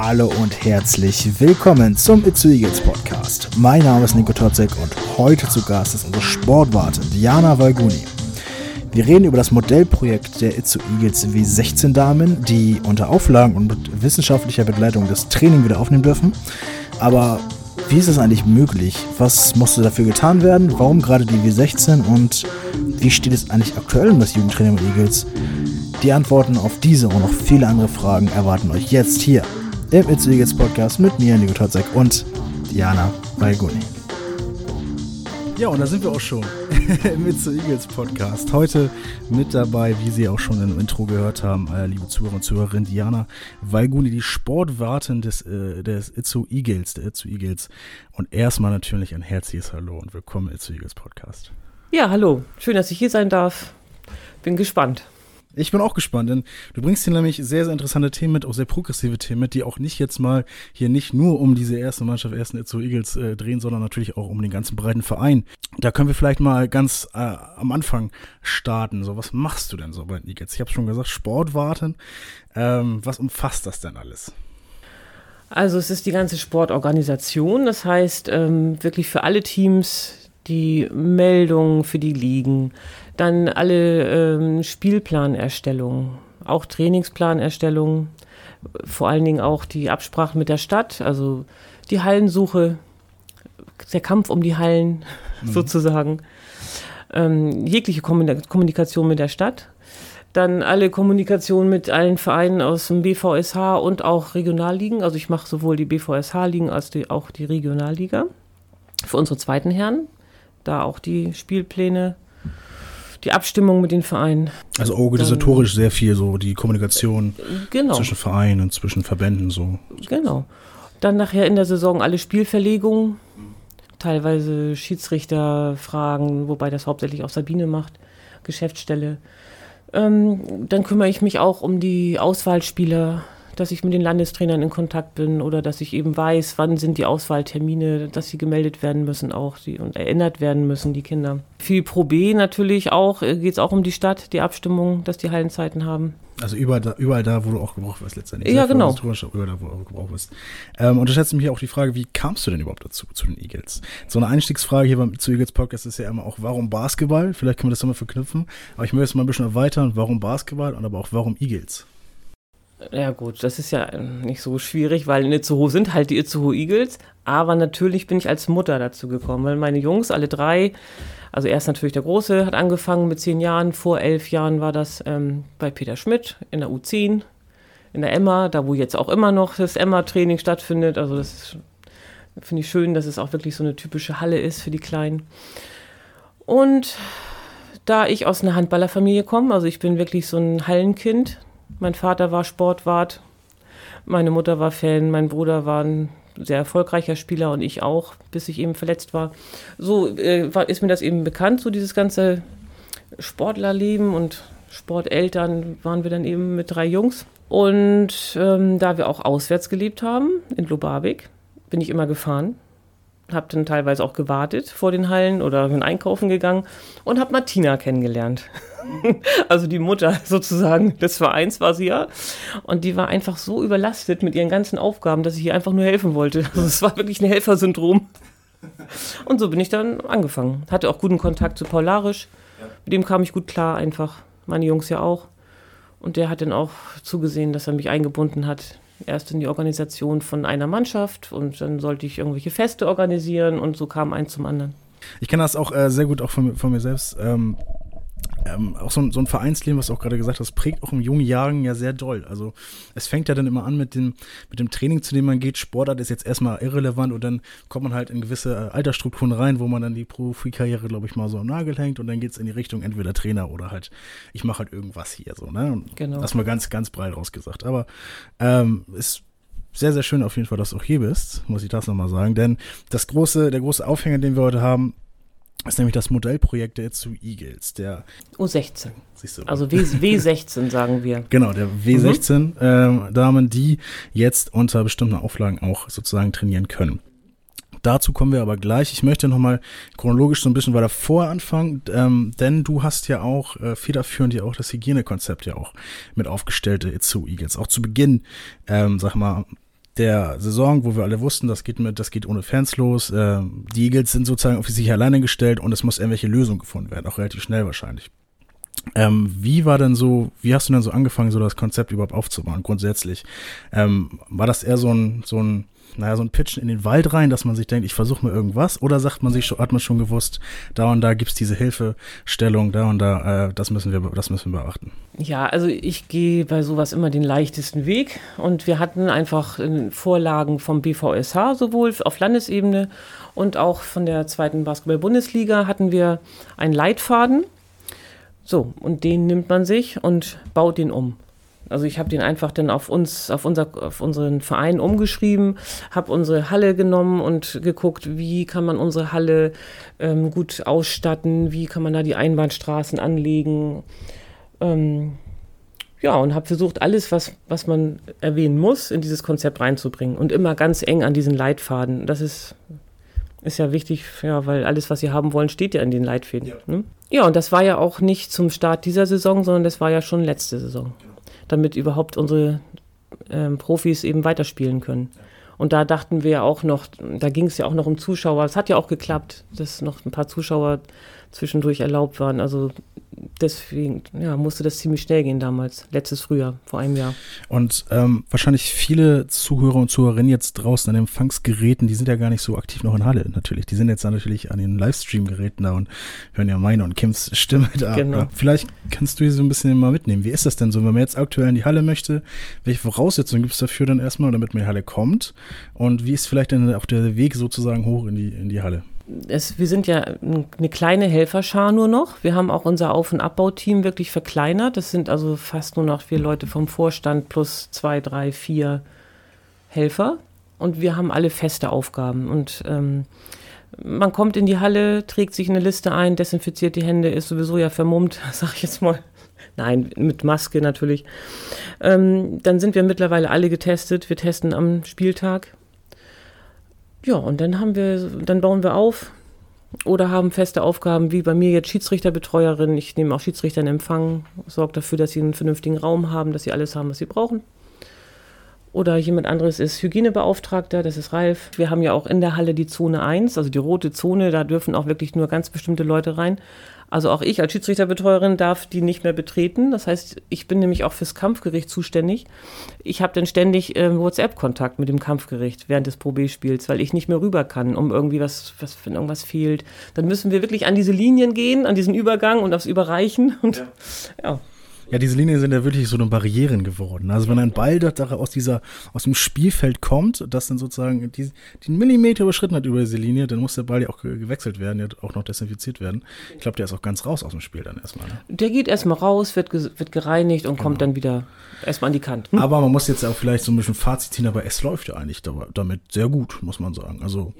Hallo und herzlich willkommen zum Itzu Eagles Podcast. Mein Name ist Nico Totzek und heute zu Gast ist unsere Sportwarte Diana Valguni. Wir reden über das Modellprojekt der Itzu Eagles W16 Damen, die unter Auflagen und mit wissenschaftlicher Begleitung das Training wieder aufnehmen dürfen. Aber wie ist es eigentlich möglich? Was musste dafür getan werden? Warum gerade die W16 und wie steht es eigentlich aktuell um das Jugendtraining mit Eagles? Die Antworten auf diese und noch viele andere Fragen erwarten euch jetzt hier im It's Eagles Podcast mit mir, Nico Totzek und Diana Balguni. Ja, und da sind wir auch schon im It's Eagles Podcast. Heute mit dabei, wie Sie auch schon im Intro gehört haben, äh, liebe Zuhörer und Zuhörerinnen, Diana Valguni, die Sportwartin des, äh, des Itzu Eagles, der Itzu Eagles. Und erstmal natürlich ein herzliches Hallo und willkommen im Itzu Eagles Podcast. Ja, hallo. Schön, dass ich hier sein darf. Bin gespannt. Ich bin auch gespannt, denn du bringst hier nämlich sehr, sehr interessante Themen mit, auch sehr progressive Themen mit, die auch nicht jetzt mal hier nicht nur um diese erste Mannschaft, ersten Itzo Eagles äh, drehen, sondern natürlich auch um den ganzen breiten Verein. Da können wir vielleicht mal ganz äh, am Anfang starten. So, was machst du denn so bei den Eagles? Ich habe schon gesagt, Sport warten. Ähm, was umfasst das denn alles? Also es ist die ganze Sportorganisation, das heißt ähm, wirklich für alle Teams die Meldungen für die Ligen, dann alle ähm, Spielplanerstellung, auch Trainingsplanerstellung, vor allen Dingen auch die Absprache mit der Stadt, also die Hallensuche, der Kampf um die Hallen mhm. sozusagen, ähm, jegliche Kommunikation mit der Stadt, dann alle Kommunikation mit allen Vereinen aus dem BVSH und auch Regionalligen. Also ich mache sowohl die BVSH-Ligen als die, auch die Regionalliga für unsere zweiten Herren, da auch die Spielpläne die Abstimmung mit den Vereinen. Also organisatorisch sehr viel so, die Kommunikation genau. zwischen Vereinen und zwischen Verbänden so. Genau. Dann nachher in der Saison alle Spielverlegungen, teilweise Schiedsrichterfragen, wobei das hauptsächlich auch Sabine macht, Geschäftsstelle. Ähm, dann kümmere ich mich auch um die Auswahlspieler, dass ich mit den Landestrainern in Kontakt bin oder dass ich eben weiß, wann sind die Auswahltermine, dass sie gemeldet werden müssen auch die, und erinnert werden müssen, die Kinder. Viel Pro B natürlich auch, äh, geht es auch um die Stadt, die Abstimmung, dass die Hallenzeiten haben. Also überall da, überall da, wo du auch gebraucht wirst letztendlich. Ja, genau. Überall da, wo du auch gebraucht wirst. Ähm, und da stellt mich auch die Frage, wie kamst du denn überhaupt dazu, zu den Eagles? So eine Einstiegsfrage hier beim, zu Eagles Podcast ist ja immer auch, warum Basketball? Vielleicht können wir das nochmal verknüpfen. Aber ich möchte es mal ein bisschen erweitern, warum Basketball und aber auch warum Eagles? Ja gut, das ist ja nicht so schwierig, weil in Itzehoe sind halt die Itzehoe Eagles. Aber natürlich bin ich als Mutter dazu gekommen, weil meine Jungs, alle drei, also erst natürlich der Große, hat angefangen mit zehn Jahren. Vor elf Jahren war das ähm, bei Peter Schmidt in der U10, in der Emma, da wo jetzt auch immer noch das Emma-Training stattfindet. Also das finde ich schön, dass es auch wirklich so eine typische Halle ist für die Kleinen. Und da ich aus einer Handballerfamilie komme, also ich bin wirklich so ein Hallenkind, mein Vater war Sportwart, meine Mutter war Fan, mein Bruder war ein sehr erfolgreicher Spieler und ich auch, bis ich eben verletzt war. So äh, war, ist mir das eben bekannt, so dieses ganze Sportlerleben und Sporteltern waren wir dann eben mit drei Jungs. Und ähm, da wir auch auswärts gelebt haben, in Lubavik, bin ich immer gefahren habe dann teilweise auch gewartet vor den Hallen oder bin einkaufen gegangen und habe Martina kennengelernt. also die Mutter sozusagen des Vereins war sie ja. Und die war einfach so überlastet mit ihren ganzen Aufgaben, dass ich ihr einfach nur helfen wollte. Also es war wirklich ein Helfersyndrom. Und so bin ich dann angefangen. Hatte auch guten Kontakt zu Paul Larisch. Mit dem kam ich gut klar einfach. Meine Jungs ja auch. Und der hat dann auch zugesehen, dass er mich eingebunden hat erst in die Organisation von einer Mannschaft und dann sollte ich irgendwelche Feste organisieren und so kam eins zum anderen. Ich kenne das auch äh, sehr gut auch von, von mir selbst. Ähm, ähm, auch so ein, so ein Vereinsleben, was du auch gerade gesagt hast, prägt auch in jungen Jahren ja sehr doll. Also es fängt ja dann immer an mit dem, mit dem Training, zu dem man geht. Sportart ist jetzt erstmal irrelevant und dann kommt man halt in gewisse äh, Altersstrukturen rein, wo man dann die Profikarriere, glaube ich, mal so am Nagel hängt und dann geht es in die Richtung entweder Trainer oder halt, ich mache halt irgendwas hier so, ne? Genau. Das mal ganz, ganz breit rausgesagt. Aber ähm, ist sehr, sehr schön auf jeden Fall, dass du auch hier bist, muss ich das nochmal sagen. Denn das große, der große Aufhänger, den wir heute haben, ist nämlich das Modellprojekt der zu Eagles, der U16. Siehst du, also w, W16 sagen wir. Genau, der W16 mhm. ähm, Damen, die jetzt unter bestimmten Auflagen auch sozusagen trainieren können. Dazu kommen wir aber gleich. Ich möchte nochmal chronologisch so ein bisschen weiter vor anfangen, ähm, denn du hast ja auch äh, federführend ja auch das Hygienekonzept ja auch mit aufgestellt, äh, zu Eagles. Auch zu Beginn, ähm, sag mal, der Saison, wo wir alle wussten, das geht mit, das geht ohne Fans los. Äh, die Eagles sind sozusagen auf sich alleine gestellt und es muss irgendwelche Lösungen gefunden werden, auch relativ schnell wahrscheinlich. Ähm, wie war denn so, wie hast du denn so angefangen, so das Konzept überhaupt aufzubauen, grundsätzlich? Ähm, war das eher so ein, so ein, naja, so ein Pitchen in den Wald rein, dass man sich denkt, ich versuche mal irgendwas? Oder sagt man sich hat man schon gewusst, da und da gibt's diese Hilfestellung, da und da, äh, das müssen wir, das müssen wir beachten? Ja, also ich gehe bei sowas immer den leichtesten Weg und wir hatten einfach äh, Vorlagen vom BVSH sowohl auf Landesebene und auch von der zweiten Basketball-Bundesliga hatten wir einen Leitfaden. So, und den nimmt man sich und baut den um. Also ich habe den einfach dann auf uns, auf, unser, auf unseren Verein umgeschrieben, habe unsere Halle genommen und geguckt, wie kann man unsere Halle ähm, gut ausstatten, wie kann man da die Einbahnstraßen anlegen. Ähm, ja, und habe versucht, alles, was, was man erwähnen muss, in dieses Konzept reinzubringen und immer ganz eng an diesen Leitfaden. Das ist, ist ja wichtig, ja, weil alles, was Sie haben wollen, steht ja in den Leitfäden. Ja. Ne? ja, und das war ja auch nicht zum Start dieser Saison, sondern das war ja schon letzte Saison. Genau damit überhaupt unsere ähm, Profis eben weiterspielen können. Und da dachten wir ja auch noch, da ging es ja auch noch um Zuschauer. Es hat ja auch geklappt, dass noch ein paar Zuschauer zwischendurch erlaubt waren. Also deswegen ja, musste das ziemlich schnell gehen damals, letztes Frühjahr, vor einem Jahr. Und ähm, wahrscheinlich viele Zuhörer und Zuhörerinnen jetzt draußen an Empfangsgeräten, die sind ja gar nicht so aktiv noch in Halle natürlich. Die sind jetzt natürlich an den Livestream-Geräten da und hören ja meine und Kims Stimme da. Genau. Vielleicht kannst du hier so ein bisschen mal mitnehmen. Wie ist das denn so, wenn man jetzt aktuell in die Halle möchte? Welche Voraussetzungen gibt es dafür dann erstmal, damit man in die Halle kommt? Und wie ist vielleicht dann auch der Weg sozusagen hoch in die, in die Halle? Es, wir sind ja eine kleine Helferschar nur noch. Wir haben auch unser Auf- und Abbauteam wirklich verkleinert. Das sind also fast nur noch vier Leute vom Vorstand plus zwei, drei, vier Helfer. Und wir haben alle feste Aufgaben. Und ähm, man kommt in die Halle, trägt sich eine Liste ein, desinfiziert die Hände, ist sowieso ja vermummt, sag ich jetzt mal. Nein, mit Maske natürlich. Ähm, dann sind wir mittlerweile alle getestet. Wir testen am Spieltag ja, und dann haben wir, dann bauen wir auf oder haben feste Aufgaben, wie bei mir jetzt Schiedsrichterbetreuerin. Ich nehme auch Schiedsrichter in Empfang, sorge dafür, dass sie einen vernünftigen Raum haben, dass sie alles haben, was sie brauchen. Oder jemand anderes ist Hygienebeauftragter, das ist Ralf. Wir haben ja auch in der Halle die Zone 1, also die rote Zone, da dürfen auch wirklich nur ganz bestimmte Leute rein. Also auch ich als Schiedsrichterbetreuerin darf die nicht mehr betreten. Das heißt, ich bin nämlich auch fürs Kampfgericht zuständig. Ich habe dann ständig äh, WhatsApp-Kontakt mit dem Kampfgericht während des Pro B-Spiels, weil ich nicht mehr rüber kann, um irgendwie was, was, wenn irgendwas fehlt. Dann müssen wir wirklich an diese Linien gehen, an diesen Übergang und aufs Überreichen. Und ja. ja. Ja, diese Linien sind ja wirklich so eine Barrieren geworden. Also wenn ein Ball dort aus dieser, aus dem Spielfeld kommt, das dann sozusagen die, den Millimeter überschritten hat über diese Linie, dann muss der Ball ja auch gewechselt werden, ja auch noch desinfiziert werden. Ich glaube, der ist auch ganz raus aus dem Spiel dann erstmal. Ne? Der geht erstmal raus, wird, wird gereinigt und genau. kommt dann wieder erstmal an die Kante. Hm? Aber man muss jetzt auch vielleicht so ein bisschen Fazit ziehen, aber es läuft ja eigentlich damit sehr gut, muss man sagen. Also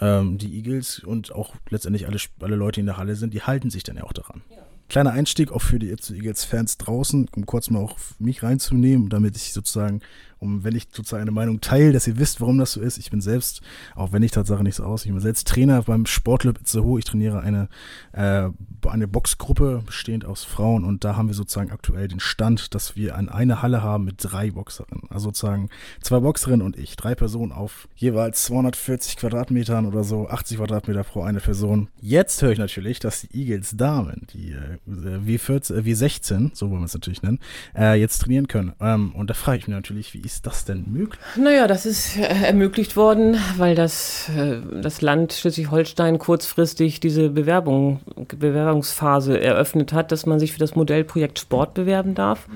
ja. ähm, die Eagles und auch letztendlich alle, alle Leute, die in der Halle sind, die halten sich dann ja auch daran. Ja kleiner Einstieg auch für die Eagles-Fans draußen, um kurz mal auch mich reinzunehmen, damit ich sozusagen um, wenn ich sozusagen eine Meinung teile, dass ihr wisst, warum das so ist. Ich bin selbst, auch wenn ich Tatsache nicht so aus, ich bin selbst Trainer beim Sportclub Itzehoe. Ich trainiere eine, äh, eine Boxgruppe bestehend aus Frauen und da haben wir sozusagen aktuell den Stand, dass wir an eine Halle haben mit drei Boxerinnen. Also sozusagen zwei Boxerinnen und ich. Drei Personen auf jeweils 240 Quadratmetern oder so, 80 Quadratmeter pro eine Person. Jetzt höre ich natürlich, dass die Eagles Damen, die äh, W14, äh, W16, so wollen wir es natürlich nennen, äh, jetzt trainieren können. Ähm, und da frage ich mich natürlich, wie ist das denn möglich? Naja, das ist äh, ermöglicht worden, weil das, äh, das Land Schleswig-Holstein kurzfristig diese Bewerbung, Bewerbungsphase eröffnet hat, dass man sich für das Modellprojekt Sport bewerben darf.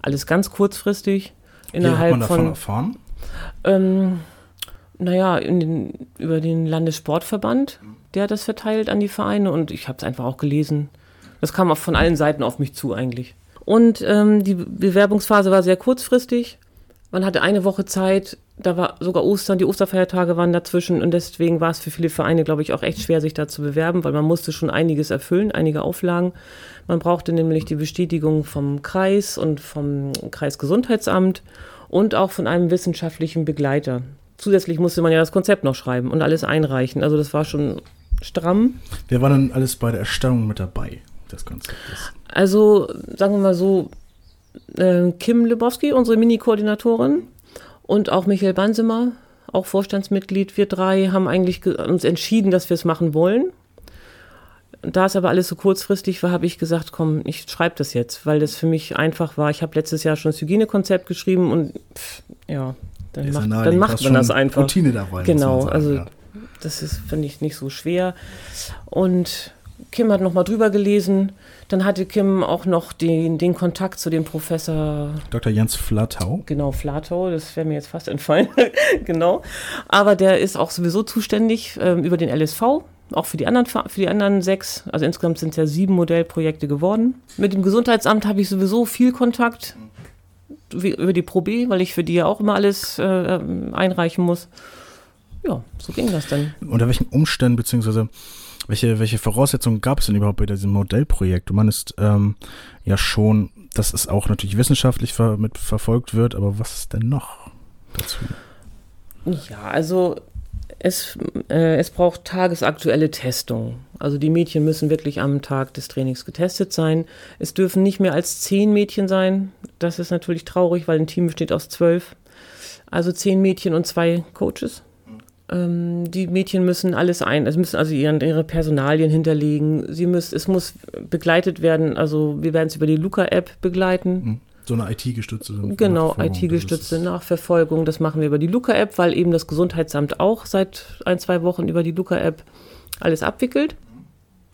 Alles ganz kurzfristig. Innerhalb Wie hat man davon von, erfahren? Ähm, naja, den, über den Landessportverband, der hat das verteilt an die Vereine und ich habe es einfach auch gelesen. Das kam auch von allen Seiten auf mich zu eigentlich. Und ähm, die Bewerbungsphase war sehr kurzfristig. Man hatte eine Woche Zeit, da war sogar Ostern, die Osterfeiertage waren dazwischen und deswegen war es für viele Vereine, glaube ich, auch echt schwer, sich da zu bewerben, weil man musste schon einiges erfüllen, einige Auflagen. Man brauchte nämlich die Bestätigung vom Kreis und vom Kreisgesundheitsamt und auch von einem wissenschaftlichen Begleiter. Zusätzlich musste man ja das Konzept noch schreiben und alles einreichen. Also das war schon stramm. Wer war dann alles bei der Erstellung mit dabei des Konzeptes? Also sagen wir mal so, äh, Kim Lebowski, unsere Mini-Koordinatorin, Und auch Michael Bansemer, auch Vorstandsmitglied, wir drei haben eigentlich uns entschieden, dass wir es machen wollen. Da es aber alles so kurzfristig war, habe ich gesagt, komm, ich schreibe das jetzt, weil das für mich einfach war. Ich habe letztes Jahr schon das Hygienekonzept geschrieben und pff, ja, dann, macht, dann macht man das einfach. Routine dabei. Genau, sagen, also ja. das ist, finde ich, nicht so schwer. Und Kim hat nochmal drüber gelesen. Dann hatte Kim auch noch den, den Kontakt zu dem Professor Dr. Jens Flatau. Genau, Flatau, das wäre mir jetzt fast entfallen. genau. Aber der ist auch sowieso zuständig äh, über den LSV, auch für die anderen für die anderen sechs. Also insgesamt sind es ja sieben Modellprojekte geworden. Mit dem Gesundheitsamt habe ich sowieso viel Kontakt wie, über die Pro B, weil ich für die ja auch immer alles äh, ähm, einreichen muss. Ja, so ging das dann. Unter welchen Umständen beziehungsweise welche, welche Voraussetzungen gab es denn überhaupt bei diesem Modellprojekt? Du meinst ähm, ja schon, dass es auch natürlich wissenschaftlich ver mit verfolgt wird, aber was ist denn noch dazu? Ja, also es, äh, es braucht tagesaktuelle Testung. Also die Mädchen müssen wirklich am Tag des Trainings getestet sein. Es dürfen nicht mehr als zehn Mädchen sein. Das ist natürlich traurig, weil ein Team besteht aus zwölf. Also zehn Mädchen und zwei Coaches. Ähm, die Mädchen müssen alles ein, es müssen also ihren, ihre Personalien hinterlegen. Sie müssen, es muss begleitet werden. Also wir werden es über die Luca-App begleiten. Mhm so eine IT-gestützte Genau, IT-gestützte Nachverfolgung. Das machen wir über die Luca-App, weil eben das Gesundheitsamt auch seit ein, zwei Wochen über die Luca-App alles abwickelt.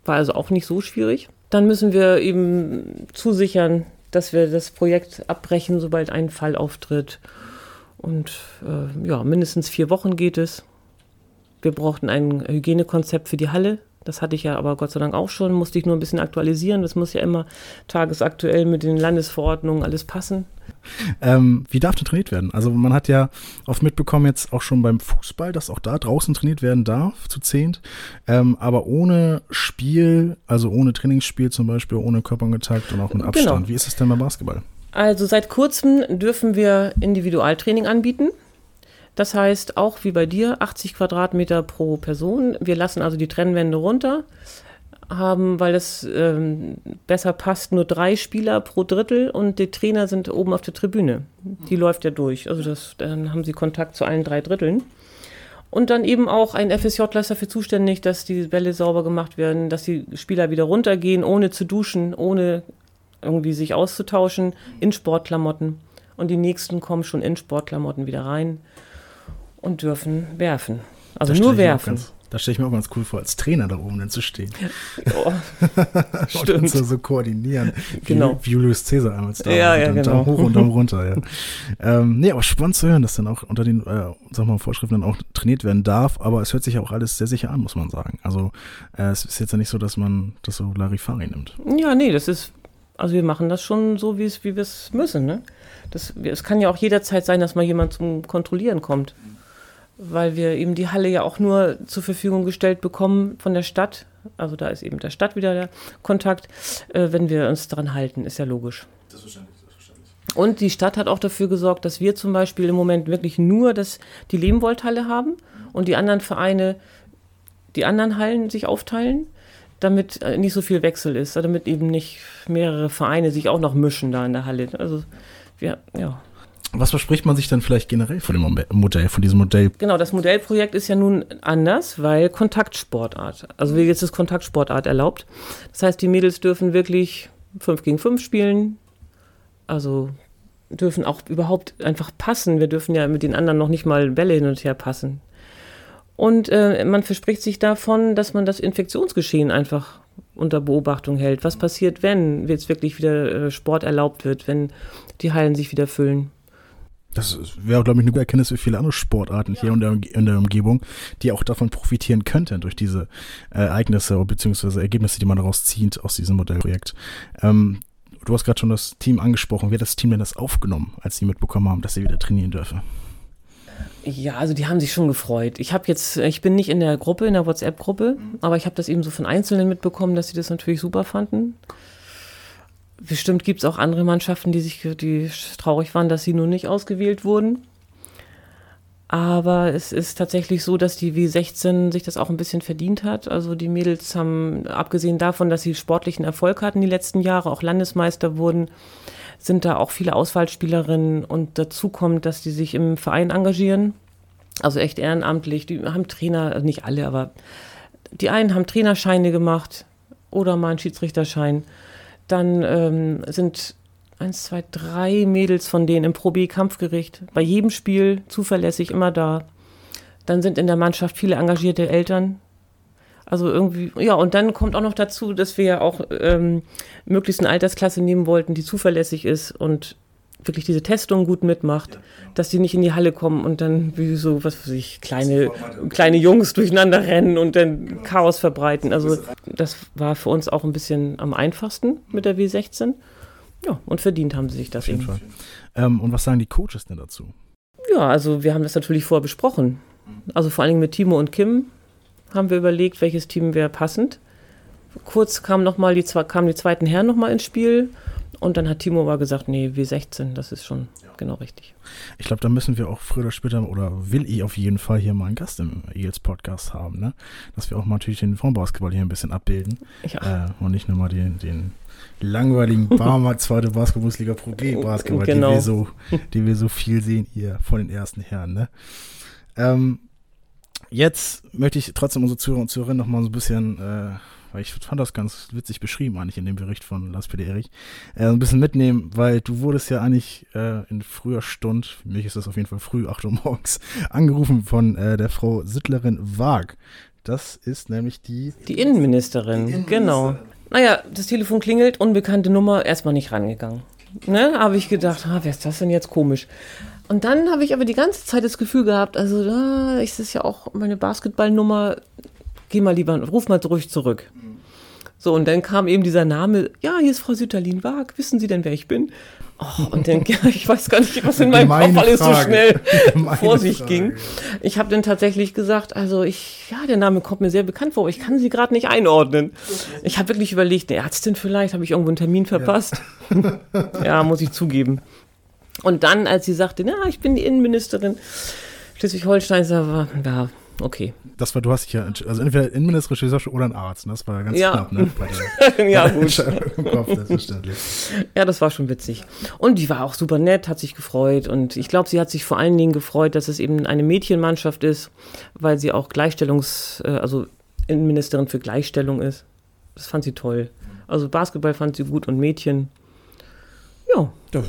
War also auch nicht so schwierig. Dann müssen wir eben zusichern, dass wir das Projekt abbrechen, sobald ein Fall auftritt. Und äh, ja, mindestens vier Wochen geht es. Wir brauchten ein Hygienekonzept für die Halle. Das hatte ich ja aber Gott sei Dank auch schon, musste ich nur ein bisschen aktualisieren. Das muss ja immer tagesaktuell mit den Landesverordnungen alles passen. Ähm, wie darf denn trainiert werden? Also man hat ja oft mitbekommen jetzt auch schon beim Fußball, dass auch da draußen trainiert werden darf, zu zehnt, ähm, aber ohne Spiel, also ohne Trainingsspiel zum Beispiel, ohne Körperkontakt und auch mit Abstand. Genau. Wie ist es denn beim Basketball? Also seit kurzem dürfen wir Individualtraining anbieten. Das heißt, auch wie bei dir, 80 Quadratmeter pro Person. Wir lassen also die Trennwände runter, haben, weil es ähm, besser passt, nur drei Spieler pro Drittel und die Trainer sind oben auf der Tribüne. Die läuft ja durch. Also das, dann haben sie Kontakt zu allen drei Dritteln. Und dann eben auch ein FSJ ist dafür zuständig, dass die Bälle sauber gemacht werden, dass die Spieler wieder runtergehen, ohne zu duschen, ohne irgendwie sich auszutauschen, in Sportklamotten. Und die nächsten kommen schon in Sportklamotten wieder rein und dürfen werfen. Also nur werfen. Ganz, da stelle ich mir auch ganz cool vor, als Trainer da oben dann zu stehen. Oh, und dann so, so koordinieren. Genau. Wie, wie Julius Caesar damals da. Ja, ja, genau. Daumen hoch und Daumen runter, ja. ähm, nee, aber spannend zu hören, dass dann auch unter den äh, sag mal, Vorschriften dann auch trainiert werden darf. Aber es hört sich ja auch alles sehr sicher an, muss man sagen. Also äh, es ist jetzt ja nicht so, dass man das so Larifari nimmt. Ja, nee, das ist, also wir machen das schon so, wie wir es müssen. Ne? Das, es kann ja auch jederzeit sein, dass mal jemand zum Kontrollieren kommt weil wir eben die Halle ja auch nur zur Verfügung gestellt bekommen von der Stadt. Also da ist eben der Stadt wieder der Kontakt, äh, wenn wir uns daran halten, ist ja logisch. Selbstverständlich, selbstverständlich. Und die Stadt hat auch dafür gesorgt, dass wir zum Beispiel im Moment wirklich nur das, die Lehmwoldhalle haben und die anderen Vereine die anderen Hallen sich aufteilen, damit äh, nicht so viel Wechsel ist, damit eben nicht mehrere Vereine sich auch noch mischen da in der Halle. Also wir, ja, was verspricht man sich dann vielleicht generell von dem Modell, von diesem Modell? Genau, das Modellprojekt ist ja nun anders, weil Kontaktsportart, also wie jetzt ist Kontaktsportart erlaubt. Das heißt, die Mädels dürfen wirklich 5 gegen 5 spielen, also dürfen auch überhaupt einfach passen. Wir dürfen ja mit den anderen noch nicht mal Bälle hin und her passen. Und äh, man verspricht sich davon, dass man das Infektionsgeschehen einfach unter Beobachtung hält. Was passiert, wenn jetzt wirklich wieder äh, Sport erlaubt wird, wenn die Hallen sich wieder füllen? Das wäre, glaube ich, eine gute Erkenntnis für viele andere Sportarten ja. hier in der, in der, Umgebung, die auch davon profitieren könnten durch diese äh, Ereignisse bzw. Ergebnisse, die man daraus zieht aus diesem Modellprojekt. Ähm, du hast gerade schon das Team angesprochen. Wie hat das Team denn das aufgenommen, als sie mitbekommen haben, dass sie wieder trainieren dürfen? Ja, also die haben sich schon gefreut. Ich habe jetzt, ich bin nicht in der Gruppe, in der WhatsApp-Gruppe, mhm. aber ich habe das eben so von Einzelnen mitbekommen, dass sie das natürlich super fanden bestimmt gibt es auch andere Mannschaften, die sich die traurig waren, dass sie nun nicht ausgewählt wurden. Aber es ist tatsächlich so, dass die W16 sich das auch ein bisschen verdient hat. Also die Mädels haben, abgesehen davon, dass sie sportlichen Erfolg hatten die letzten Jahre, auch Landesmeister wurden, sind da auch viele Auswahlspielerinnen und dazu kommt, dass die sich im Verein engagieren. Also echt ehrenamtlich. Die haben Trainer, also nicht alle, aber die einen haben Trainerscheine gemacht oder mal einen Schiedsrichterschein. Dann ähm, sind eins, zwei, drei Mädels von denen im Pro B Kampfgericht. Bei jedem Spiel zuverlässig immer da. Dann sind in der Mannschaft viele engagierte Eltern. Also irgendwie, ja, und dann kommt auch noch dazu, dass wir ja auch ähm, möglichst eine Altersklasse nehmen wollten, die zuverlässig ist und wirklich diese Testung gut mitmacht, ja, genau. dass die nicht in die Halle kommen und dann wie so, was weiß ich, kleine, kleine Jungs durcheinander rennen und dann genau. Chaos verbreiten. Also das war für uns auch ein bisschen am einfachsten mit der W16. Ja, und verdient haben sie sich das Auf jeden eben. Fall. Ähm, und was sagen die Coaches denn dazu? Ja, also wir haben das natürlich vorher besprochen. Also vor allen Dingen mit Timo und Kim haben wir überlegt, welches Team wäre passend. Kurz kam noch mal die, kamen die zweiten Herren nochmal ins Spiel und dann hat Timo aber gesagt, nee, W16, das ist schon ja. genau richtig. Ich glaube, da müssen wir auch früher oder später, oder will ich auf jeden Fall hier mal einen Gast im Eagles Podcast haben, ne? Dass wir auch mal natürlich den Frauenbasketball hier ein bisschen abbilden. Ja. Äh, und nicht nur mal den, den langweiligen Barmer zweite Basketballliga Pro G Basketball, genau. die, wir so, die wir so viel sehen hier von den ersten Herren, ne? Ähm, jetzt möchte ich trotzdem unsere Zuhörer und Zuhörerinnen noch mal so ein bisschen äh, weil ich fand das ganz witzig beschrieben eigentlich in dem Bericht von Lars Peter Erich, äh, ein bisschen mitnehmen, weil du wurdest ja eigentlich äh, in früher Stund, für mich ist das auf jeden Fall früh, 8 Uhr morgens, angerufen von äh, der Frau Sittlerin Waag. Das ist nämlich die... Die Innenministerin, die Innenministerin. genau. Naja, das Telefon klingelt, unbekannte Nummer, erstmal nicht rangegangen. Ne, habe ich gedacht, ah, wer ist das denn jetzt komisch? Und dann habe ich aber die ganze Zeit das Gefühl gehabt, also da ist es ja auch meine Basketballnummer, geh mal lieber, ruf mal ruhig zurück. So, und dann kam eben dieser Name, ja, hier ist Frau Sütterlin Wag, wissen Sie denn, wer ich bin? Oh, und dann, ich weiß gar nicht, was in meinem Kopf alles Frage. so schnell vor sich Frage. ging. Ich habe dann tatsächlich gesagt, also ich, ja, der Name kommt mir sehr bekannt vor, aber ich kann sie gerade nicht einordnen. Ich habe wirklich überlegt, eine Ärztin vielleicht, habe ich irgendwo einen Termin verpasst? Ja. ja, muss ich zugeben. Und dann, als sie sagte, na, ich bin die Innenministerin Schleswig-Holstein, war, ja, okay. Das war, du hast dich ja, also entweder Innenminister, oder ein Arzt, ne? das war ja ganz ja. knapp, ne? ja, gut. Kopf. Ja, das war schon witzig. Und die war auch super nett, hat sich gefreut und ich glaube, sie hat sich vor allen Dingen gefreut, dass es eben eine Mädchenmannschaft ist, weil sie auch Gleichstellungs-, äh, also Innenministerin für Gleichstellung ist. Das fand sie toll. Also Basketball fand sie gut und Mädchen. Ja. ja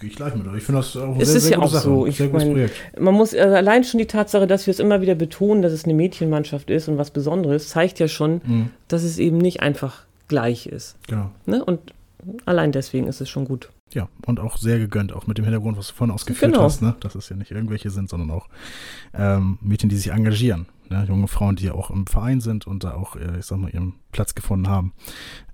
Gehe ich gleich mit euch. Ich finde das auch eine es sehr, ist sehr ja auch Sache. so. Ich mein, man muss also allein schon die Tatsache, dass wir es immer wieder betonen, dass es eine Mädchenmannschaft ist und was Besonderes, zeigt ja schon, mhm. dass es eben nicht einfach gleich ist. Genau. Ne? Und allein deswegen ist es schon gut. Ja, und auch sehr gegönnt, auch mit dem Hintergrund, was du vorhin ausgeführt genau. hast, ne? dass es ja nicht irgendwelche sind, sondern auch ähm, Mädchen, die sich engagieren. Ne? Junge Frauen, die ja auch im Verein sind und da auch, äh, ich sag mal, ihren Platz gefunden haben.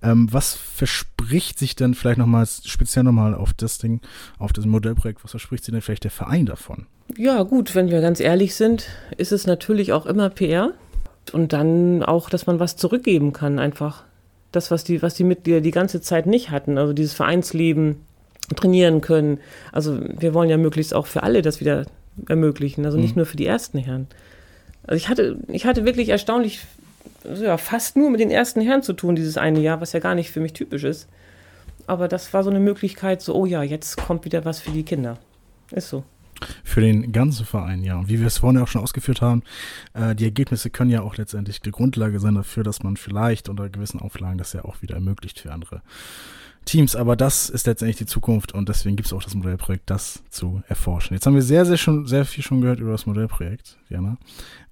Ähm, was verspricht sich denn vielleicht nochmal, speziell nochmal auf das Ding, auf das Modellprojekt, was verspricht sich denn vielleicht der Verein davon? Ja, gut, wenn wir ganz ehrlich sind, ist es natürlich auch immer PR und dann auch, dass man was zurückgeben kann, einfach. Das, was die, was die Mitglieder die ganze Zeit nicht hatten, also dieses Vereinsleben, trainieren können. Also wir wollen ja möglichst auch für alle das wieder ermöglichen, also nicht mhm. nur für die ersten Herren. Also ich hatte, ich hatte wirklich erstaunlich, ja, fast nur mit den ersten Herren zu tun dieses eine Jahr, was ja gar nicht für mich typisch ist. Aber das war so eine Möglichkeit, so, oh ja, jetzt kommt wieder was für die Kinder. Ist so. Für den ganzen Verein, ja. Und wie wir es vorhin auch schon ausgeführt haben, äh, die Ergebnisse können ja auch letztendlich die Grundlage sein dafür, dass man vielleicht unter gewissen Auflagen das ja auch wieder ermöglicht für andere Teams, aber das ist letztendlich die Zukunft und deswegen gibt es auch das Modellprojekt, das zu erforschen. Jetzt haben wir sehr, sehr schon sehr viel schon gehört über das Modellprojekt, Jana.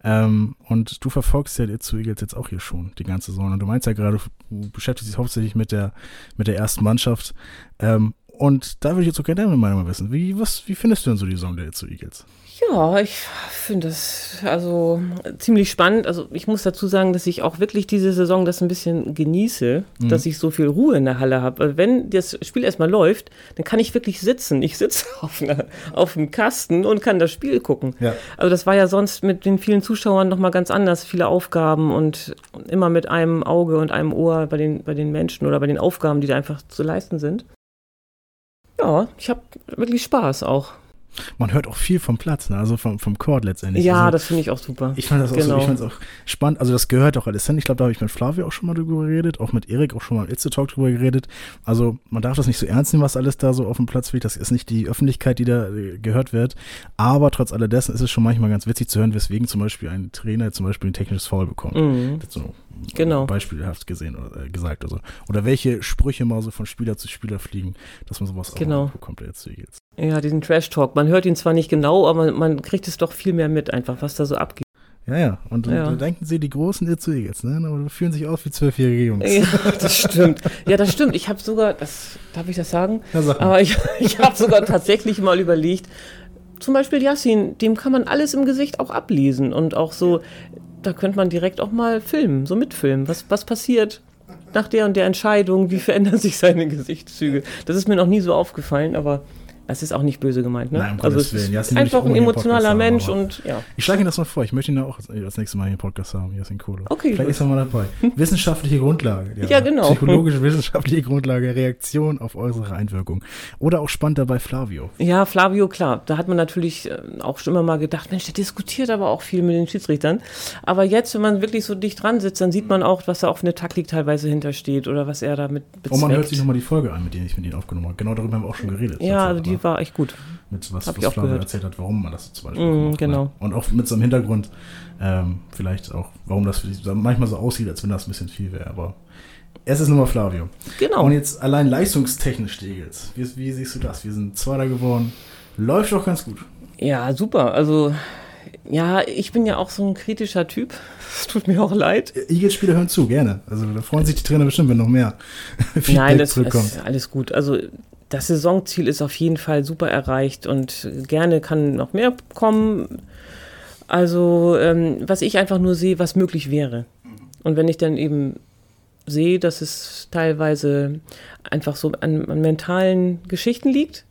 Ähm, und du verfolgst ja zu Eagles jetzt auch hier schon die ganze Saison. Und du meinst ja gerade, du beschäftigst dich hauptsächlich mit der, mit der ersten Mannschaft. Ähm, und da würde ich jetzt auch gerne deine Meinung wissen. Wie, was, wie findest du denn so die Saison der zu Eagles? Ja, ich finde das also ziemlich spannend. Also ich muss dazu sagen, dass ich auch wirklich diese Saison das ein bisschen genieße, mhm. dass ich so viel Ruhe in der Halle habe. Also wenn das Spiel erstmal läuft, dann kann ich wirklich sitzen. Ich sitze auf, einer, auf einem Kasten und kann das Spiel gucken. Ja. Also das war ja sonst mit den vielen Zuschauern nochmal ganz anders. Viele Aufgaben und immer mit einem Auge und einem Ohr bei den, bei den Menschen oder bei den Aufgaben, die da einfach zu leisten sind. Ja, ich habe wirklich Spaß auch. Man hört auch viel vom Platz, ne? also vom, vom Chord letztendlich. Ja, also, das finde ich auch super. Ich fand das auch, Genau. so, ich fand's auch spannend. Also das gehört auch alles hin. Ich glaube, da habe ich mit Flavio auch schon mal drüber geredet, auch mit Erik auch schon mal im Itze Talk drüber geredet. Also man darf das nicht so ernst nehmen, was alles da so auf dem Platz fliegt. Das ist nicht die Öffentlichkeit, die da äh, gehört wird. Aber trotz alledessen ist es schon manchmal ganz witzig zu hören, weswegen zum Beispiel ein Trainer zum Beispiel ein technisches Foul bekommt. Mhm. So Genau. beispielhaft gesehen oder äh, gesagt. Also. Oder welche Sprüche mal so von Spieler zu Spieler fliegen, dass man sowas Genau. auch bekommt jetzt jetzt. Ja, diesen Trash-Talk. Man hört ihn zwar nicht genau, aber man, man kriegt es doch viel mehr mit, einfach, was da so abgeht. Ja, ja. Und Ja. da denken sie, die großen Itzu Eagles, ne? Aber die fühlen sich aus wie zwölfjährige Jungs. Ja, das stimmt. Ja, das stimmt. Ich habe sogar, das, darf ich das sagen? Ja, sag. Aber ich, ich habe sogar tatsächlich mal überlegt, zum Beispiel Yassin, dem kann man alles im Gesicht auch ablesen und auch so, da könnte man direkt auch mal filmen, so mitfilmen. Was, was passiert nach der und der Entscheidung? Wie verändern sich seine Gesichtszüge? Das ist mir noch nie so aufgefallen, aber es ist auch nicht böse gemeint. Ne? Nein, um also Gottes es ist Willen. Ich einfach ein emotionaler haben, Mensch aber- und ja. Ich schlage Ihnen das mal vor. Ich möchte ihn auch als nächstes Mal hier im Podcast haben, Jasin Kohle. Okay, Vielleicht ist er mal dabei. Wissenschaftliche Grundlage. Ja, genau. Psychologische, wissenschaftliche Grundlage, Reaktion auf äußere Einwirkung. Oder auch spannend dabei Flavio. Ja, Flavio, klar. Da hat man natürlich äh, auch schon immer mal gedacht, Mensch, der diskutiert aber auch viel mit den Schiedsrichtern. Aber jetzt, wenn man wirklich so dicht dran sitzt, dann sieht man auch, was da auf eine Taktik teilweise hintersteht oder was er damit bezweckt. Und man hört sich nochmal die Folge an, mit der ich mit Ihnen aufgenommen habe. Genau darüber haben wir auch schon geredet. ja, also Tatsächlich, war echt gut. mit was, hab ich was auch Flavio gehört. erzählt hat, warum man das zum Beispiel Mm, macht, genau. Ne? Und auch mit so einem Hintergrund, ähm, vielleicht auch, warum das manchmal so aussieht, als wenn das ein bisschen viel wäre. Aber es ist nun mal Flavio. Genau. Und jetzt allein leistungstechnisch, Stegels. Wie, wie siehst du das? Wir sind Zweiter geworden. Läuft doch ganz gut. Ja, super. Also, ja, ich bin ja auch so ein kritischer Typ. Es tut mir auch leid. Eagles-Spieler hören zu, gerne. Also da freuen sich die Trainer bestimmt, wenn noch mehr Feedback Nein, das zurückkommt. ist alles gut. Also das Saisonziel ist auf jeden Fall super erreicht und gerne kann noch mehr kommen. Also ähm, was ich einfach nur sehe, was möglich wäre. Und wenn ich dann eben sehe, dass es teilweise einfach so an, an mentalen Geschichten liegt,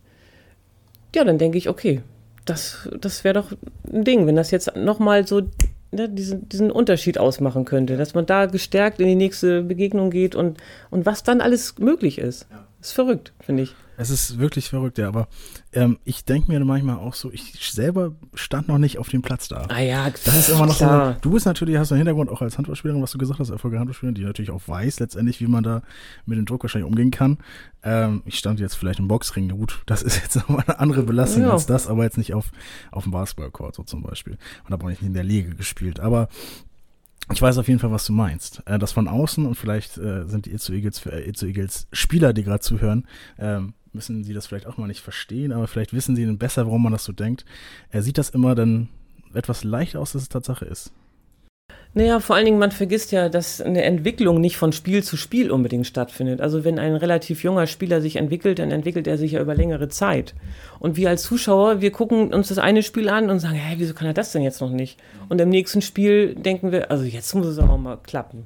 ja, dann denke ich, okay, das, das wäre doch ein Ding, wenn das jetzt nochmal so ne, diesen, diesen Unterschied ausmachen könnte, dass man da gestärkt in die nächste Begegnung geht und, und was dann alles möglich ist. Ist verrückt, finde ich. Es ist wirklich verrückt, ja. Aber ähm, ich denke mir manchmal auch so, ich selber stand noch nicht auf dem Platz da. Ah ja, Das ist immer noch klar. so. Du bist natürlich, hast einen Hintergrund auch als Handballspielerin, was du gesagt hast, erfolgreiche Handballspielerin, die natürlich auch weiß letztendlich, wie man da mit dem Druck wahrscheinlich umgehen kann. Ähm, ich stand jetzt vielleicht im Boxring, gut, das ist jetzt nochmal eine andere Belastung Ja. als das, aber jetzt nicht auf, auf dem Basketballcourt so zum Beispiel. Und habe auch nicht in der Liga gespielt. Aber ich weiß auf jeden Fall, was du meinst. Äh, das von außen und vielleicht äh, sind die Itzu Eagles, äh, Itzu Eagles Spieler, die gerade zuhören, ähm, müssen sie das vielleicht auch mal nicht verstehen, aber vielleicht wissen sie dann besser, warum man das so denkt. Er sieht das immer dann etwas leicht aus, dass es Tatsache ist. Naja, vor allen Dingen, man vergisst ja, dass eine Entwicklung nicht von Spiel zu Spiel unbedingt stattfindet. Also wenn ein relativ junger Spieler sich entwickelt, dann entwickelt er sich ja über längere Zeit. Und wir als Zuschauer, wir gucken uns das eine Spiel an und sagen, hä, wieso kann er das denn jetzt noch nicht? Und im nächsten Spiel denken wir, also jetzt muss es auch mal klappen.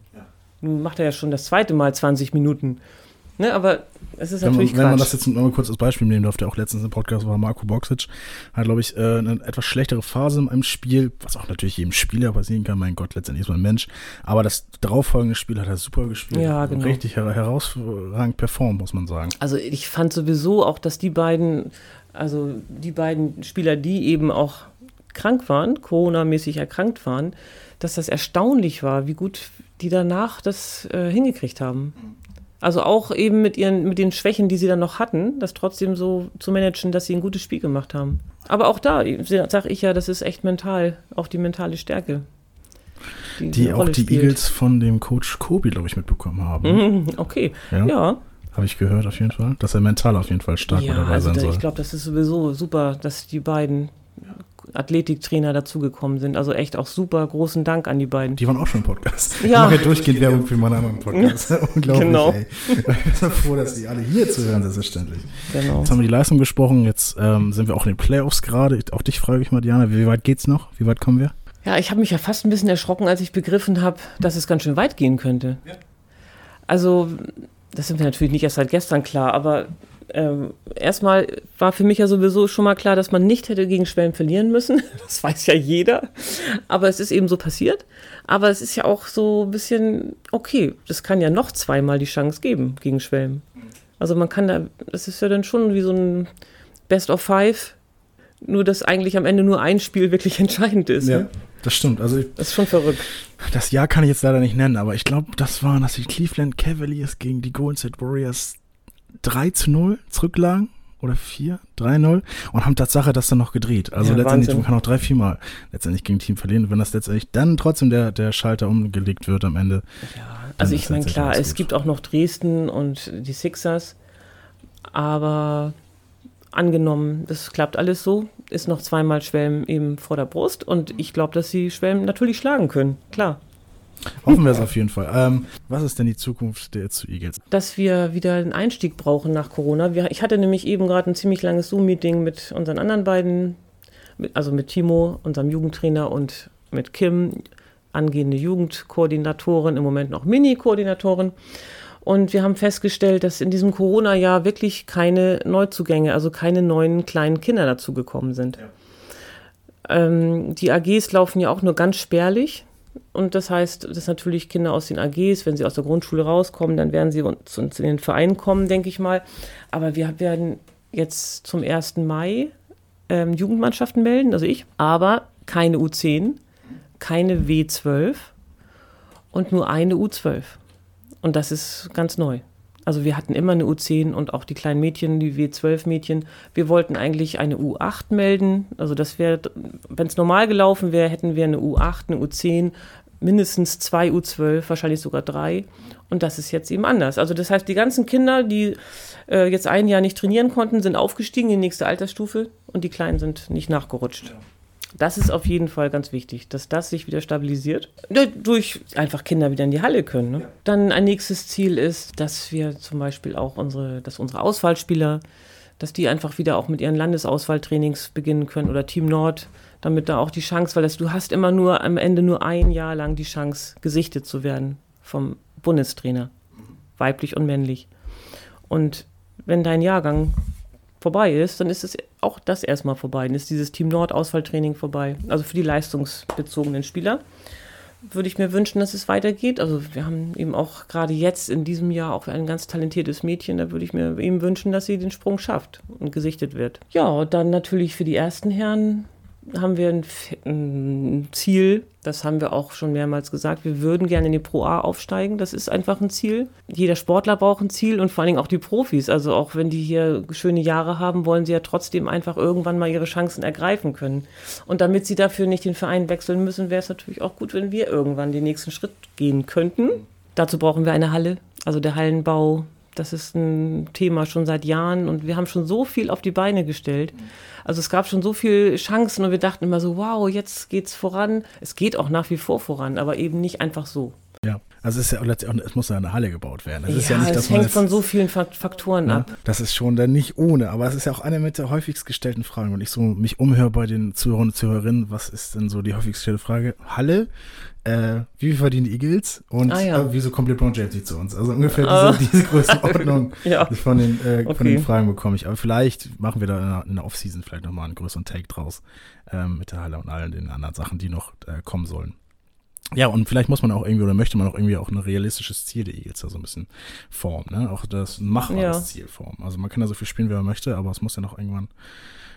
Nun macht er ja schon das zweite Mal 20 Minuten. Ne, aber es ist Wenn man, natürlich wenn man das jetzt mal kurz als Beispiel nehmen darf, der auch letztens im Podcast war, Marco Boxic, hat, glaube ich, äh, eine etwas schlechtere Phase in einem Spiel, was auch natürlich jedem Spieler passieren kann, mein Gott, letztendlich ist man ein Mensch, aber das darauffolgende Spiel hat er super gespielt, Ja, genau. richtig her herausragend performt, muss man sagen. Also ich fand sowieso auch, dass die beiden, also die beiden Spieler, die eben auch krank waren, Corona-mäßig erkrankt waren, dass das erstaunlich war, wie gut die danach das äh, hingekriegt haben. Also auch eben mit ihren, mit den Schwächen, die sie dann noch hatten, das trotzdem so zu managen, dass sie ein gutes Spiel gemacht haben. Aber auch da sage ich ja, das ist echt mental, auch die mentale Stärke. Die eine auch die spielt. Eagles von dem Coach Kobi, glaube ich, mitbekommen haben. Mhm, Okay, Ja, ja. habe ich gehört auf jeden Fall, dass er mental auf jeden Fall stark Ja, dabei also sein da, soll. ich glaube, das ist sowieso super, dass die beiden Athletiktrainer dazugekommen sind. Also echt auch super großen Dank an die beiden. Die waren auch schon im Podcast. Ja. Ich mache ja durchgehend Werbung für meinen anderen Podcast. Unglaublich, Genau. ey. Ich bin so froh, dass die alle hier zuhören, selbstverständlich. Genau. Jetzt haben wir die Leistung gesprochen, jetzt ähm, sind wir auch in den Playoffs gerade. Auch dich frage ich mal, Diana, wie weit geht's noch? Wie weit kommen wir? Ja, ich habe mich ja fast ein bisschen erschrocken, als ich begriffen habe, dass es ganz schön weit gehen könnte. Also, das sind wir natürlich nicht erst seit gestern klar, aber ähm, erstmal war für mich ja sowieso schon mal klar, dass man nicht hätte gegen Schwelm verlieren müssen. Das weiß ja jeder. Aber es ist eben so passiert. Aber es ist ja auch so ein bisschen, okay, das kann ja noch zweimal die Chance geben gegen Schwelm. Also man kann da, das ist ja dann schon wie so ein Best of Five nur dass eigentlich am Ende nur ein Spiel wirklich entscheidend ist. Ja, ne? das stimmt. Also ich, Das ist schon verrückt. das Jahr kann ich jetzt leider nicht nennen, aber ich glaube, das waren, dass die Cleveland Cavaliers gegen die Golden State Warriors 3 zu 0 zurücklagen. Oder 4, 3-0 und haben Tatsache das dann noch gedreht. Also Ja, letztendlich, Wahnsinn. man kann auch drei, vier Mal letztendlich gegen Team verlieren. Wenn das letztendlich dann trotzdem der, der Schalter umgelegt wird am Ende. Also ist ich meine, klar, es gibt auch noch Dresden und die Sixers, aber angenommen, das klappt alles so, ist noch zweimal Schwelm eben vor der Brust und ich glaube, dass sie Schwelm natürlich schlagen können, klar. Hoffen wir es auf jeden Fall. Ähm, was ist denn die Zukunft der zu Eagles? Dass wir wieder einen Einstieg brauchen nach Corona. Wir, ich hatte nämlich eben gerade ein ziemlich langes Zoom-Meeting mit unseren anderen beiden, mit, also mit Timo, unserem Jugendtrainer und mit Kim, angehende Jugendkoordinatorin, im Moment noch Mini-Koordinatorin. Und wir haben festgestellt, dass in diesem Corona-Jahr wirklich keine Neuzugänge, also keine neuen kleinen Kinder dazugekommen sind. Ähm, die AGs laufen ja auch nur ganz spärlich. Und das heißt, dass natürlich Kinder aus den AGs, wenn sie aus der Grundschule rauskommen, dann werden sie zu uns in den Verein kommen, denke ich mal. Aber wir werden jetzt zum 1. Mai ähm, Jugendmannschaften melden, also ich, aber keine U10, keine W12 und nur eine U12. Und das ist ganz neu. Also wir hatten immer eine U10 und auch die kleinen Mädchen, die W12-Mädchen. Wir wollten eigentlich eine U8 melden. Also das wäre, wenn es normal gelaufen wäre, hätten wir eine U8, eine U10, mindestens zwei U12, wahrscheinlich sogar drei. Und das ist jetzt eben anders. Also das heißt, die ganzen Kinder, die äh, jetzt ein Jahr nicht trainieren konnten, sind aufgestiegen in die nächste Altersstufe und die Kleinen sind nicht nachgerutscht. Das ist auf jeden Fall ganz wichtig, dass das sich wieder stabilisiert. Durch einfach Kinder wieder in die Halle können. Ne? Dann ein nächstes Ziel ist, dass wir zum Beispiel auch unsere, dass unsere Auswahlspieler, dass die einfach wieder auch mit ihren Landesauswahltrainings beginnen können oder Team Nord, damit da auch die Chance, weil das, du hast immer nur am Ende nur ein Jahr lang die Chance, gesichtet zu werden vom Bundestrainer, weiblich und männlich. Und wenn dein Jahrgang vorbei ist, dann ist es auch das erstmal vorbei. Dann ist dieses Team Nord Auswahltraining vorbei. Also für die leistungsbezogenen Spieler würde ich mir wünschen, dass es weitergeht. Also wir haben eben auch gerade jetzt in diesem Jahr auch ein ganz talentiertes Mädchen. Da würde ich mir eben wünschen, dass sie den Sprung schafft und gesichtet wird. Ja, und dann natürlich für die ersten Herren haben wir ein, ein Ziel, das haben wir auch schon mehrmals gesagt, wir würden gerne in die Pro A aufsteigen. Das ist einfach ein Ziel. Jeder Sportler braucht ein Ziel und vor allen Dingen auch die Profis. Also auch wenn die hier schöne Jahre haben, wollen sie ja trotzdem einfach irgendwann mal ihre Chancen ergreifen können. Und damit sie dafür nicht den Verein wechseln müssen, wäre es natürlich auch gut, wenn wir irgendwann den nächsten Schritt gehen könnten. Dazu brauchen wir eine Halle, also der Hallenbau. Das ist ein Thema schon seit Jahren und wir haben schon so viel auf die Beine gestellt. Also es gab schon so viele Chancen und wir dachten immer so, wow, jetzt geht's voran. Es geht auch nach wie vor voran, aber eben nicht einfach so. Ja, also es ist ja es muss ja eine Halle gebaut werden. Es ist ja ja, nicht, es hängt jetzt, von so vielen Fak- Faktoren ne, ab. das ist schon dann nicht ohne, aber es ist ja auch eine mit der häufigst gestellten Fragen. Wenn ich so mich umhöre bei den Zuhörern und Zuhörerinnen, was ist denn so die häufigst gestellte Frage? Halle, äh, wie viel verdienen die Eagles und Ah, ja. äh, wieso kommt LeBron James nicht zu uns? Also ungefähr Ah. diese, diese Größenordnung Ja. von, den, äh, von Okay. den Fragen bekomme ich. Aber vielleicht machen wir da in der, in der Offseason vielleicht nochmal einen größeren Take draus ähm, mit der Halle und allen den anderen Sachen, die noch äh, kommen sollen. Ja, und vielleicht muss man auch irgendwie oder möchte man auch irgendwie auch ein realistisches Ziel der Eagles da so ein bisschen formen, ne? Auch das machbares Ja. Ziel formen. Also man kann da so viel spielen, wie man möchte, aber es muss ja noch irgendwann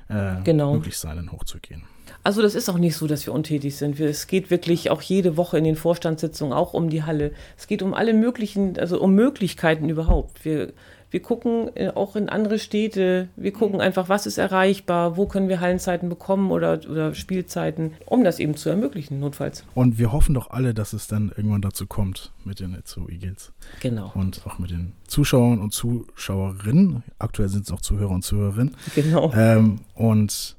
äh, Genau. möglich sein, dann hochzugehen. Also das ist auch nicht so, dass wir untätig sind. Wir, es geht wirklich auch jede Woche in den Vorstandssitzungen auch um die Halle. Es geht um alle möglichen, also um Möglichkeiten überhaupt. Wir, wir gucken äh, auch in andere Städte, wir gucken einfach, was ist erreichbar, wo können wir Hallenzeiten bekommen oder, oder Spielzeiten, um das eben zu ermöglichen, notfalls. Und wir hoffen doch alle, dass es dann irgendwann dazu kommt mit den Itzo Eagles Genau, und auch mit den Zuschauern und Zuschauerinnen. Aktuell sind es auch Zuhörer und Zuhörerinnen. genau. Ähm, und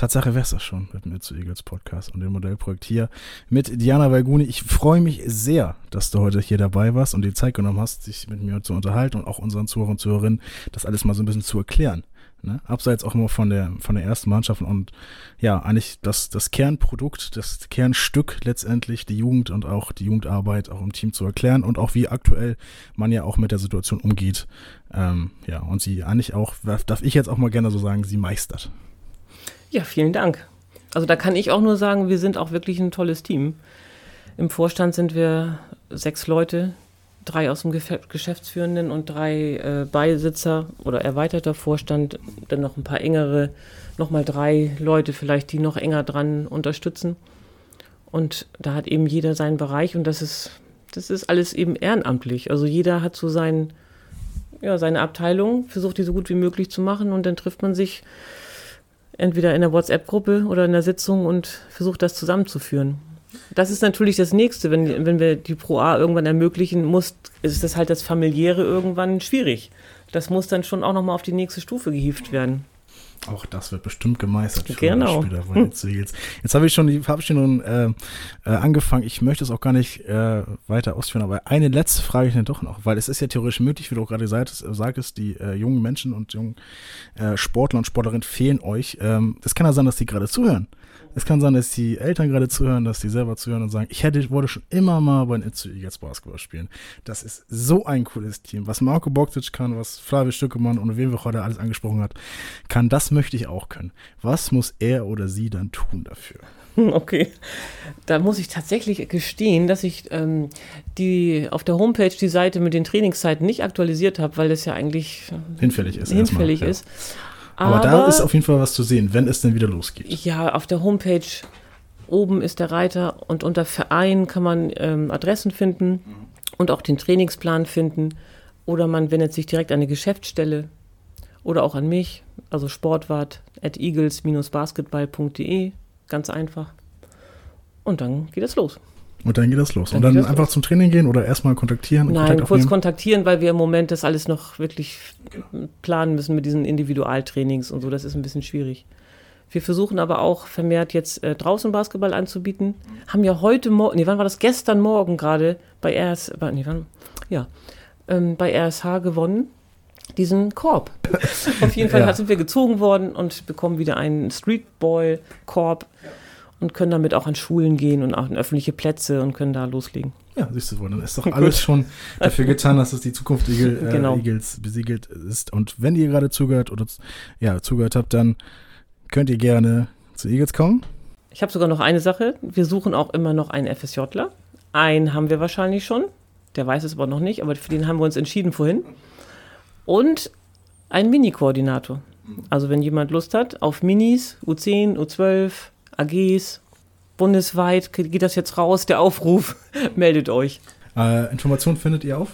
Tatsache wäre es das schon mit dem Itzo Eagles Podcast und dem Modellprojekt hier mit Diana Valguni. Ich freue mich sehr, dass du heute hier dabei warst und die Zeit genommen hast, dich mit mir zu unterhalten und auch unseren Zuhörern und Zuhörerinnen das alles mal so ein bisschen zu erklären. Ne? Abseits auch immer von der, von der ersten Mannschaft und ja, eigentlich das, das Kernprodukt, das Kernstück letztendlich, die Jugend und auch die Jugendarbeit auch im Team zu erklären und auch wie aktuell man ja auch mit der Situation umgeht. Ähm, ja, und sie eigentlich auch, darf ich jetzt auch mal gerne so sagen, sie meistert. Ja, vielen Dank. Also da kann ich auch nur sagen, wir sind auch wirklich ein tolles Team. Im Vorstand sind wir sechs Leute, drei aus dem Geschäftsführenden und drei äh, Beisitzer oder erweiterter Vorstand, dann noch ein paar engere, nochmal drei Leute vielleicht, die noch enger dran unterstützen. Und da hat eben jeder seinen Bereich und das ist, das ist alles eben ehrenamtlich. Also jeder hat so sein, ja, seine Abteilung, versucht die so gut wie möglich zu machen und dann trifft man sich entweder in der WhatsApp-Gruppe oder in der Sitzung und versucht das zusammenzuführen. Das ist natürlich das Nächste, wenn, wenn wir die Pro A irgendwann ermöglichen, muss, ist das halt das Familiäre irgendwann schwierig. Das muss dann schon auch nochmal auf die nächste Stufe gehievt werden. Auch das wird bestimmt gemeistert. Genau. Jetzt, jetzt, jetzt habe ich schon, habe ich schon äh, äh, angefangen. Ich möchte es auch gar nicht äh, weiter ausführen, aber eine letzte Frage ich dann doch noch, weil es ist ja theoretisch möglich, wie du auch gerade sagtest, sagst, die äh, jungen Menschen und jungen äh, Sportler und Sportlerinnen fehlen euch. Ähm, es kann ja sein, dass die gerade zuhören. Es kann sein, dass die Eltern gerade zuhören, dass die selber zuhören und sagen, ich hätte, wollte schon immer mal bei den Eagles Basketball spielen. Das ist so ein cooles Team. Was Marco Boktic kann, was Flavio Stückemann und wen wir heute alles angesprochen hat, kann, das möchte ich auch können. Was muss er oder sie dann tun dafür? Okay, da muss ich tatsächlich gestehen, dass ich ähm, die auf der Homepage die Seite mit den Trainingszeiten nicht aktualisiert habe, weil das ja eigentlich hinfällig ist. Hinfällig erstmal, ist. Ja. Aber, Aber, da ist auf jeden Fall was zu sehen, wenn es denn wieder losgeht. Ja, auf der Homepage oben ist der Reiter und unter Verein kann man ähm, Adressen finden und auch den Trainingsplan finden. Oder man wendet sich direkt an die Geschäftsstelle oder auch an mich, also sportwart at eagles-basketball.de, ganz einfach. Und dann geht es los. Und dann geht das los. Dann und dann einfach los. zum Training gehen oder erstmal kontaktieren? Nein, Kontakt kurz kontaktieren, weil wir im Moment das alles noch wirklich genau. planen müssen mit diesen Individualtrainings und so. Das ist ein bisschen schwierig. Wir versuchen aber auch vermehrt jetzt äh, draußen Basketball anzubieten. Haben ja heute Morgen, nee, wann war das? Gestern Morgen gerade bei RS, nee, wann, ja, ähm, bei RSH gewonnen. Diesen Korb. Auf jeden Fall ja. sind wir gezogen worden und bekommen wieder einen Streetball-Korb. Ja und können damit auch an Schulen gehen und auch in öffentliche Plätze und können da loslegen. Ja, siehst du wohl, dann ist doch alles schon dafür getan, dass es die Zukunft Igel, äh, genau. Igels besiegelt ist. Und wenn ihr gerade zugehört oder ja, zugehört habt, dann könnt ihr gerne zu Eagles kommen. Ich habe sogar noch eine Sache. Wir suchen auch immer noch einen FSJler. Einen haben wir wahrscheinlich schon. Der weiß es aber noch nicht, aber für den haben wir uns entschieden vorhin. Und einen Mini-Koordinator. Also wenn jemand Lust hat auf Minis, U10, U12, AGs, bundesweit geht das jetzt raus, der Aufruf, meldet euch. Äh, Informationen findet ihr auf?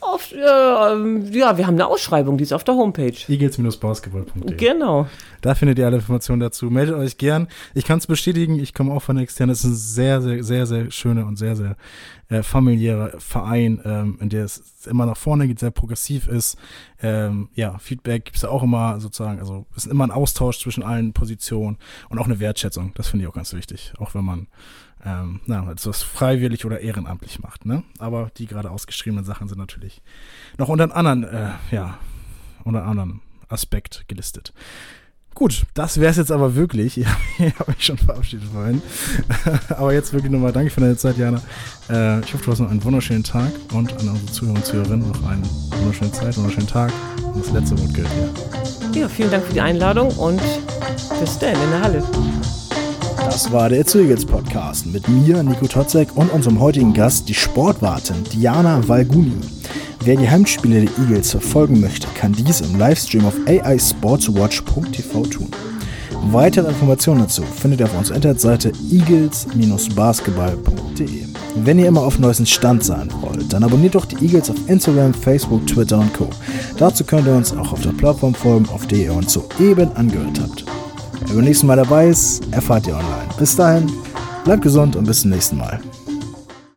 Auf, äh, ja, wir haben eine Ausschreibung, die ist auf der Homepage. eagles-basketball.de Genau. Da findet ihr alle Informationen dazu. Meldet euch gern. Ich kann es bestätigen, ich komme auch von extern. Es ist ein sehr, sehr, sehr, sehr schöner und sehr, sehr äh, familiärer Verein, ähm, in der es immer nach vorne geht, sehr progressiv ist. Ähm, ja, Feedback gibt es ja auch immer sozusagen, also es ist immer ein Austausch zwischen allen Positionen und auch eine Wertschätzung. Das finde ich auch ganz wichtig. Auch wenn man ähm, na, etwas freiwillig oder ehrenamtlich macht. Ne? Aber die gerade ausgeschriebenen Sachen sind natürlich noch unter einem anderen, äh, ja, unter einem anderen Aspekt gelistet. Gut, das wäre es jetzt aber wirklich. Ich habe mich schon verabschiedet vorhin. aber jetzt wirklich nochmal danke für deine Zeit, Jana. Äh, ich hoffe, du hast noch einen wunderschönen Tag und an unsere Zuhörer und Zuhörerinnen noch eine wunderschöne Zeit, einen wunderschönen Tag. Und das letzte Wort gilt hier. Ja, vielen Dank für die Einladung und bis dann in der Halle. Das war der Eagles Podcast mit mir, Nico Totzek und unserem heutigen Gast, die Sportwartin Diana Valguni. Wer die Heimspiele der Eagles verfolgen möchte, kann dies im Livestream auf aisportswatch.tv tun. Weitere Informationen dazu findet ihr auf unserer Internetseite eagles-basketball.de. Wenn ihr immer auf neuesten Stand sein wollt, dann abonniert doch die Eagles auf Instagram, Facebook, Twitter und Co. Dazu könnt ihr uns auch auf der Plattform folgen, auf der ihr uns soeben angehört habt. Wer beim nächsten Mal dabei ist, erfahrt ihr online. Bis dahin, bleibt gesund und bis zum nächsten Mal.